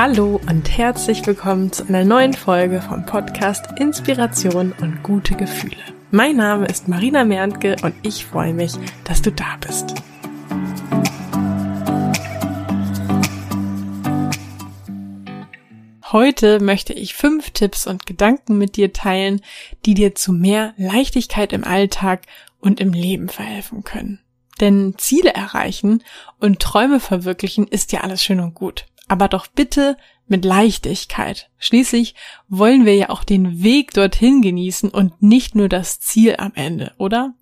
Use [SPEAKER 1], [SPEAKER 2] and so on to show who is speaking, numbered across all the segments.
[SPEAKER 1] Hallo und herzlich willkommen zu einer neuen Folge vom Podcast Inspiration und gute Gefühle. Mein Name ist Marina Merntke und ich freue mich, dass du da bist. Heute möchte ich fünf Tipps und Gedanken mit dir teilen, die dir zu mehr Leichtigkeit im Alltag und im Leben verhelfen können. Denn Ziele erreichen und Träume verwirklichen ist ja alles schön und gut. Aber doch bitte mit Leichtigkeit. Schließlich wollen wir ja auch den Weg dorthin genießen und nicht nur das Ziel am Ende, oder?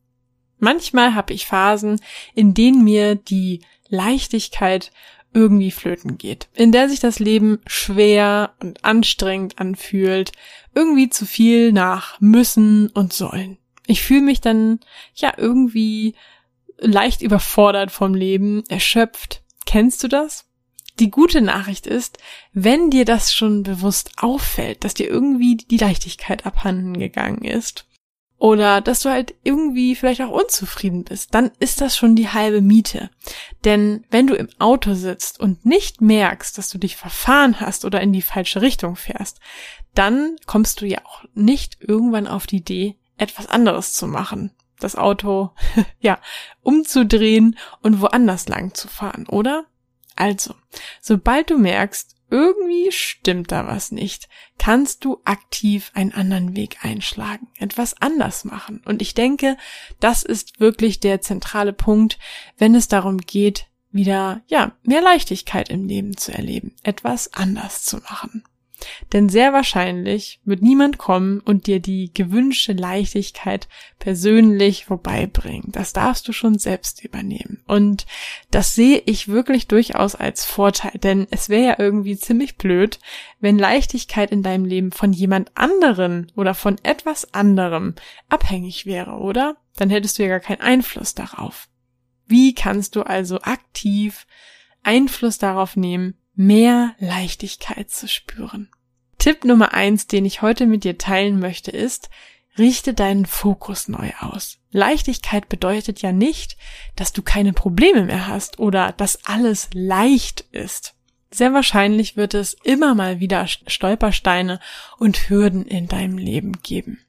[SPEAKER 1] Manchmal habe ich Phasen, in denen mir die Leichtigkeit irgendwie flöten geht, in der sich das Leben schwer und anstrengend anfühlt, irgendwie zu viel nach müssen und sollen. Ich fühle mich dann ja irgendwie leicht überfordert vom Leben, erschöpft. Kennst du das? Die gute Nachricht ist, wenn dir das schon bewusst auffällt, dass dir irgendwie die Leichtigkeit abhanden gegangen ist, oder dass du halt irgendwie vielleicht auch unzufrieden bist, dann ist das schon die halbe Miete. Denn wenn du im Auto sitzt und nicht merkst, dass du dich verfahren hast oder in die falsche Richtung fährst, dann kommst du ja auch nicht irgendwann auf die Idee, etwas anderes zu machen. Das Auto, ja, umzudrehen und woanders lang zu fahren, oder? Also, sobald du merkst, irgendwie stimmt da was nicht, kannst du aktiv einen anderen Weg einschlagen, etwas anders machen. Und ich denke, das ist wirklich der zentrale Punkt, wenn es darum geht, wieder, ja, mehr Leichtigkeit im Leben zu erleben, etwas anders zu machen. Denn sehr wahrscheinlich wird niemand kommen und dir die gewünschte Leichtigkeit persönlich vorbeibringen. Das darfst du schon selbst übernehmen. Und das sehe ich wirklich durchaus als Vorteil, denn es wäre ja irgendwie ziemlich blöd, wenn Leichtigkeit in deinem Leben von jemand anderen oder von etwas anderem abhängig wäre, oder? Dann hättest du ja gar keinen Einfluss darauf. Wie kannst du also aktiv Einfluss darauf nehmen, mehr Leichtigkeit zu spüren. Tipp Nummer eins, den ich heute mit dir teilen möchte, ist, richte deinen Fokus neu aus. Leichtigkeit bedeutet ja nicht, dass du keine Probleme mehr hast oder dass alles leicht ist. Sehr wahrscheinlich wird es immer mal wieder Stolpersteine und Hürden in deinem Leben geben.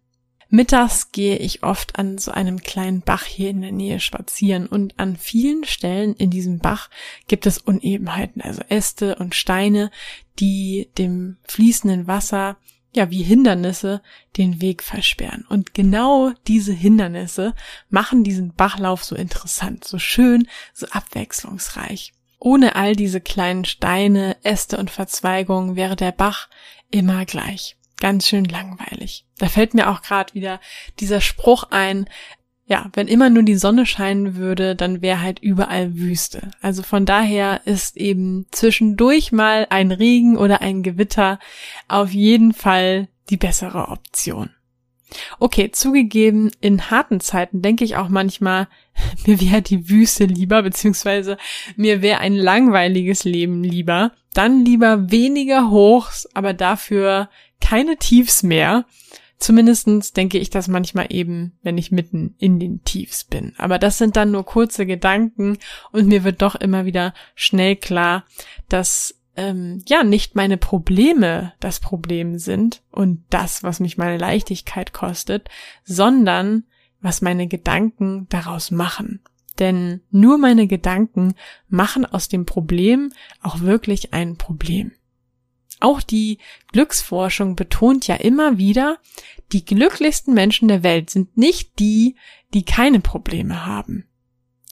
[SPEAKER 1] Mittags gehe ich oft an so einem kleinen Bach hier in der Nähe spazieren und an vielen Stellen in diesem Bach gibt es Unebenheiten, also Äste und Steine, die dem fließenden Wasser ja wie Hindernisse den Weg versperren. Und genau diese Hindernisse machen diesen Bachlauf so interessant, so schön, so abwechslungsreich. Ohne all diese kleinen Steine, Äste und Verzweigungen wäre der Bach immer gleich ganz schön langweilig. Da fällt mir auch gerade wieder dieser Spruch ein, ja, wenn immer nur die Sonne scheinen würde, dann wäre halt überall Wüste. Also von daher ist eben zwischendurch mal ein Regen oder ein Gewitter auf jeden Fall die bessere Option. Okay, zugegeben, in harten Zeiten denke ich auch manchmal, mir wäre die Wüste lieber, beziehungsweise mir wäre ein langweiliges Leben lieber. Dann lieber weniger Hochs, aber dafür keine Tiefs mehr. Zumindestens denke ich das manchmal eben, wenn ich mitten in den Tiefs bin. Aber das sind dann nur kurze Gedanken und mir wird doch immer wieder schnell klar, dass ähm, ja nicht meine Probleme das Problem sind und das, was mich meine Leichtigkeit kostet, sondern was meine Gedanken daraus machen. Denn nur meine Gedanken machen aus dem Problem auch wirklich ein Problem. Auch die Glücksforschung betont ja immer wieder, die glücklichsten Menschen der Welt sind nicht die, die keine Probleme haben.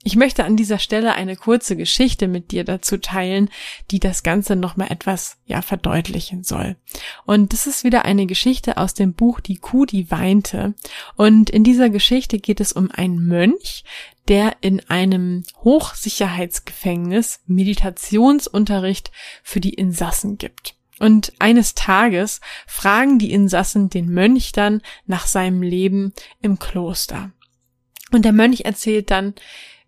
[SPEAKER 1] Ich möchte an dieser Stelle eine kurze Geschichte mit dir dazu teilen, die das Ganze nochmal etwas, ja, verdeutlichen soll. Und das ist wieder eine Geschichte aus dem Buch Die Kuh, die weinte. Und in dieser Geschichte geht es um einen Mönch, der in einem Hochsicherheitsgefängnis Meditationsunterricht für die Insassen gibt. Und eines Tages fragen die Insassen den Mönch dann nach seinem Leben im Kloster. Und der Mönch erzählt dann,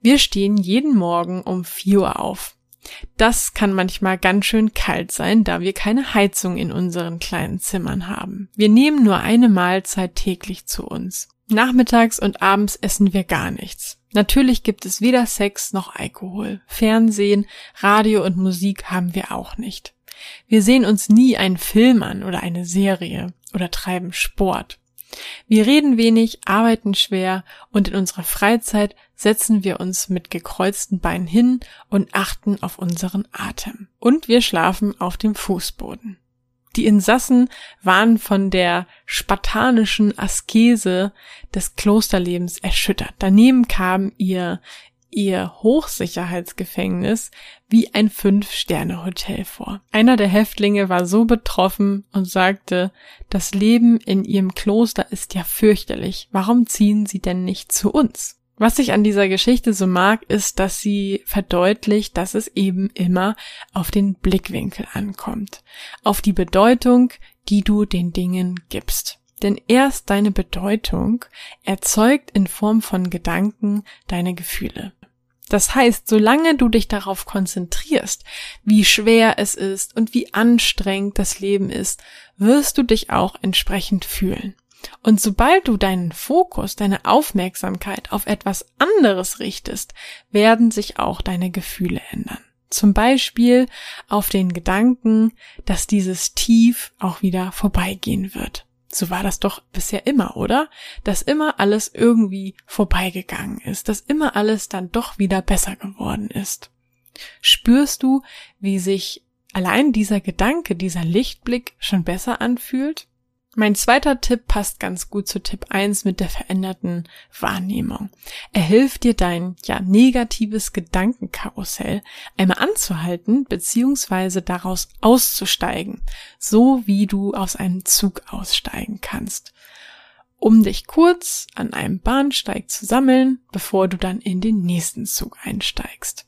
[SPEAKER 1] wir stehen jeden Morgen um vier Uhr auf. Das kann manchmal ganz schön kalt sein, da wir keine Heizung in unseren kleinen Zimmern haben. Wir nehmen nur eine Mahlzeit täglich zu uns. Nachmittags und abends essen wir gar nichts. Natürlich gibt es weder Sex noch Alkohol. Fernsehen, Radio und Musik haben wir auch nicht. Wir sehen uns nie einen Film an oder eine Serie oder treiben Sport. Wir reden wenig, arbeiten schwer und in unserer Freizeit setzen wir uns mit gekreuzten Beinen hin und achten auf unseren Atem. Und wir schlafen auf dem Fußboden. Die Insassen waren von der spartanischen Askese des Klosterlebens erschüttert. Daneben kam ihr ihr Hochsicherheitsgefängnis wie ein Fünf-Sterne-Hotel vor. Einer der Häftlinge war so betroffen und sagte, das Leben in ihrem Kloster ist ja fürchterlich. Warum ziehen Sie denn nicht zu uns? Was ich an dieser Geschichte so mag, ist, dass sie verdeutlicht, dass es eben immer auf den Blickwinkel ankommt, auf die Bedeutung, die du den Dingen gibst. Denn erst deine Bedeutung erzeugt in Form von Gedanken deine Gefühle. Das heißt, solange du dich darauf konzentrierst, wie schwer es ist und wie anstrengend das Leben ist, wirst du dich auch entsprechend fühlen. Und sobald du deinen Fokus, deine Aufmerksamkeit auf etwas anderes richtest, werden sich auch deine Gefühle ändern. Zum Beispiel auf den Gedanken, dass dieses Tief auch wieder vorbeigehen wird. So war das doch bisher immer, oder? Dass immer alles irgendwie vorbeigegangen ist, dass immer alles dann doch wieder besser geworden ist. Spürst du, wie sich allein dieser Gedanke, dieser Lichtblick schon besser anfühlt? Mein zweiter Tipp passt ganz gut zu Tipp 1 mit der veränderten Wahrnehmung. Er hilft dir dein, ja, negatives Gedankenkarussell einmal anzuhalten bzw. daraus auszusteigen, so wie du aus einem Zug aussteigen kannst, um dich kurz an einem Bahnsteig zu sammeln, bevor du dann in den nächsten Zug einsteigst.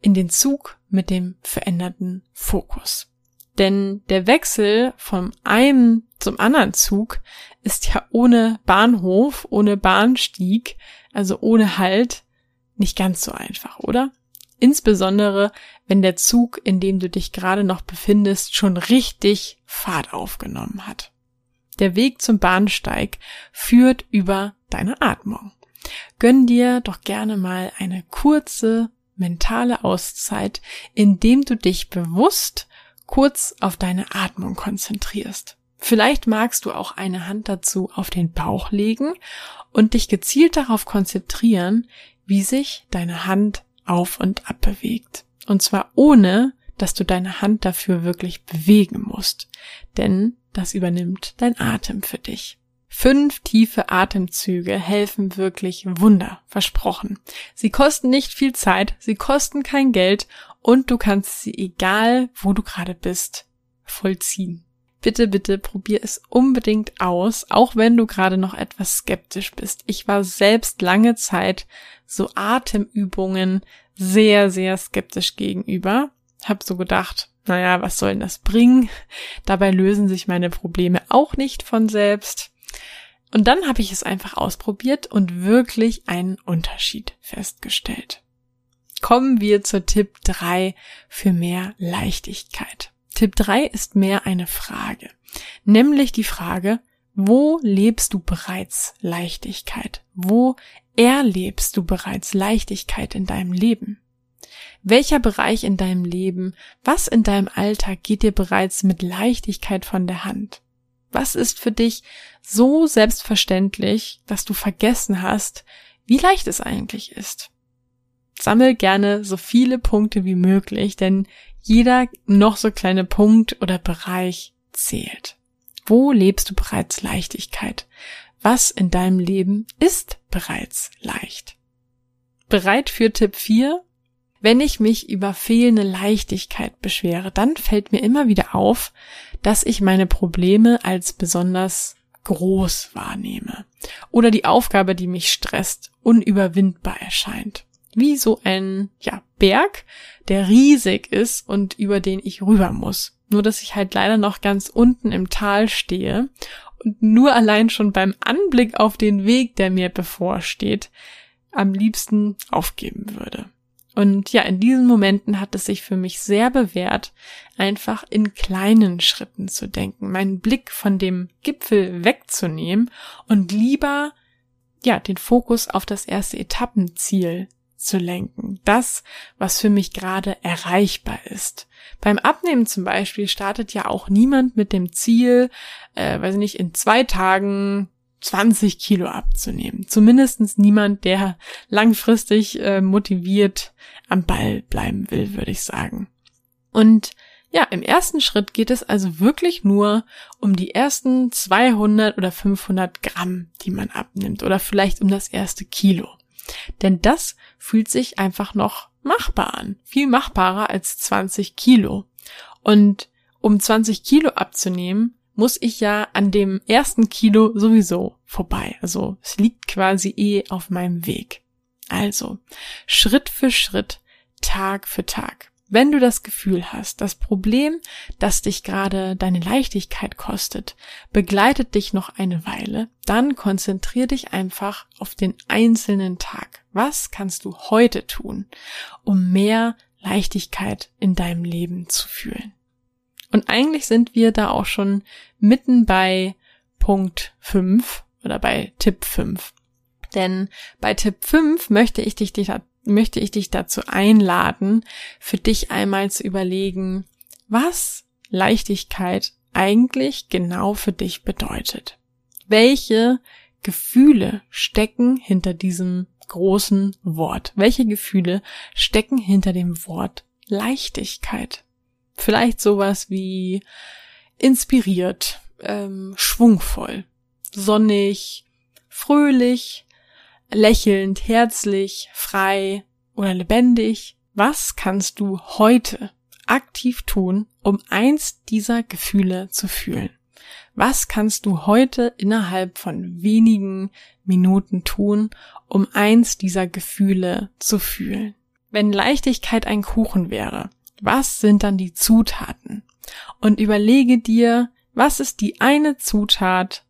[SPEAKER 1] In den Zug mit dem veränderten Fokus. Denn der Wechsel vom einen zum anderen Zug ist ja ohne Bahnhof, ohne Bahnstieg, also ohne Halt, nicht ganz so einfach, oder? Insbesondere, wenn der Zug, in dem du dich gerade noch befindest, schon richtig Fahrt aufgenommen hat. Der Weg zum Bahnsteig führt über deine Atmung. Gönn dir doch gerne mal eine kurze mentale Auszeit, indem du dich bewusst kurz auf deine Atmung konzentrierst. Vielleicht magst du auch eine Hand dazu auf den Bauch legen und dich gezielt darauf konzentrieren, wie sich deine Hand auf und ab bewegt. Und zwar ohne, dass du deine Hand dafür wirklich bewegen musst. Denn das übernimmt dein Atem für dich. Fünf tiefe Atemzüge helfen wirklich Wunder, versprochen. Sie kosten nicht viel Zeit, sie kosten kein Geld und du kannst sie, egal wo du gerade bist, vollziehen. Bitte, bitte probier es unbedingt aus, auch wenn du gerade noch etwas skeptisch bist. Ich war selbst lange Zeit so Atemübungen sehr, sehr skeptisch gegenüber. Hab so gedacht, naja, was soll denn das bringen? Dabei lösen sich meine Probleme auch nicht von selbst. Und dann habe ich es einfach ausprobiert und wirklich einen Unterschied festgestellt. Kommen wir zur Tipp 3 für mehr Leichtigkeit. Tipp 3 ist mehr eine Frage, nämlich die Frage, wo lebst du bereits Leichtigkeit? Wo erlebst du bereits Leichtigkeit in deinem Leben? Welcher Bereich in deinem Leben, was in deinem Alltag geht dir bereits mit Leichtigkeit von der Hand? Was ist für dich so selbstverständlich, dass du vergessen hast, wie leicht es eigentlich ist? Sammel gerne so viele Punkte wie möglich, denn jeder noch so kleine Punkt oder Bereich zählt. Wo lebst du bereits Leichtigkeit? Was in deinem Leben ist bereits leicht? Bereit für Tipp 4? Wenn ich mich über fehlende Leichtigkeit beschwere, dann fällt mir immer wieder auf, dass ich meine Probleme als besonders groß wahrnehme oder die Aufgabe, die mich stresst, unüberwindbar erscheint. Wie so ein, ja, Berg, der riesig ist und über den ich rüber muss. Nur, dass ich halt leider noch ganz unten im Tal stehe und nur allein schon beim Anblick auf den Weg, der mir bevorsteht, am liebsten aufgeben würde. Und ja, in diesen Momenten hat es sich für mich sehr bewährt, einfach in kleinen Schritten zu denken, meinen Blick von dem Gipfel wegzunehmen und lieber, ja, den Fokus auf das erste Etappenziel zu lenken. Das, was für mich gerade erreichbar ist. Beim Abnehmen zum Beispiel startet ja auch niemand mit dem Ziel, äh, weiß ich nicht, in zwei Tagen 20 Kilo abzunehmen. Zumindestens niemand, der langfristig äh, motiviert am Ball bleiben will, würde ich sagen. Und ja, im ersten Schritt geht es also wirklich nur um die ersten 200 oder 500 Gramm, die man abnimmt oder vielleicht um das erste Kilo. Denn das fühlt sich einfach noch machbar an. Viel machbarer als 20 Kilo. Und um 20 Kilo abzunehmen, muss ich ja an dem ersten Kilo sowieso vorbei. Also es liegt quasi eh auf meinem Weg. Also Schritt für Schritt, Tag für Tag. Wenn du das Gefühl hast, das Problem, das dich gerade deine Leichtigkeit kostet, begleitet dich noch eine Weile, dann konzentrier dich einfach auf den einzelnen Tag. Was kannst du heute tun, um mehr Leichtigkeit in deinem Leben zu fühlen? Und eigentlich sind wir da auch schon mitten bei Punkt 5 oder bei Tipp 5. Denn bei Tipp 5 möchte ich dich möchte ich dich dazu einladen, für dich einmal zu überlegen, was Leichtigkeit eigentlich genau für dich bedeutet. Welche Gefühle stecken hinter diesem großen Wort? Welche Gefühle stecken hinter dem Wort Leichtigkeit? Vielleicht sowas wie inspiriert, ähm, schwungvoll, sonnig, fröhlich, lächelnd, herzlich, frei oder lebendig. Was kannst du heute aktiv tun, um eins dieser Gefühle zu fühlen? Was kannst du heute innerhalb von wenigen Minuten tun, um eins dieser Gefühle zu fühlen? Wenn Leichtigkeit ein Kuchen wäre, was sind dann die Zutaten? Und überlege dir, was ist die eine Zutat,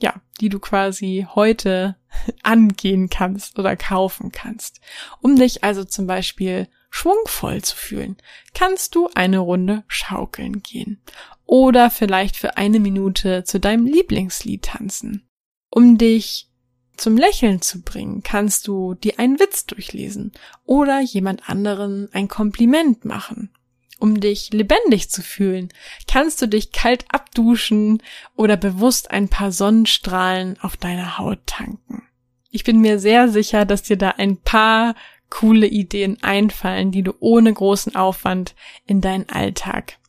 [SPEAKER 1] ja, die du quasi heute angehen kannst oder kaufen kannst. Um dich also zum Beispiel schwungvoll zu fühlen, kannst du eine Runde schaukeln gehen oder vielleicht für eine Minute zu deinem Lieblingslied tanzen. Um dich zum Lächeln zu bringen, kannst du dir einen Witz durchlesen oder jemand anderen ein Kompliment machen. Um dich lebendig zu fühlen, kannst du dich kalt abduschen oder bewusst ein paar Sonnenstrahlen auf deiner Haut tanken. Ich bin mir sehr sicher, dass dir da ein paar coole Ideen einfallen, die du ohne großen Aufwand in deinen Alltag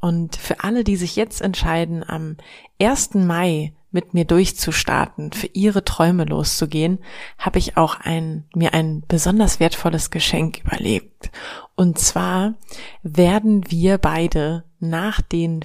[SPEAKER 1] Und für alle, die sich jetzt entscheiden, am 1. Mai mit mir durchzustarten, für ihre Träume loszugehen, habe ich auch ein, mir ein besonders wertvolles Geschenk überlegt. Und zwar werden wir beide nach den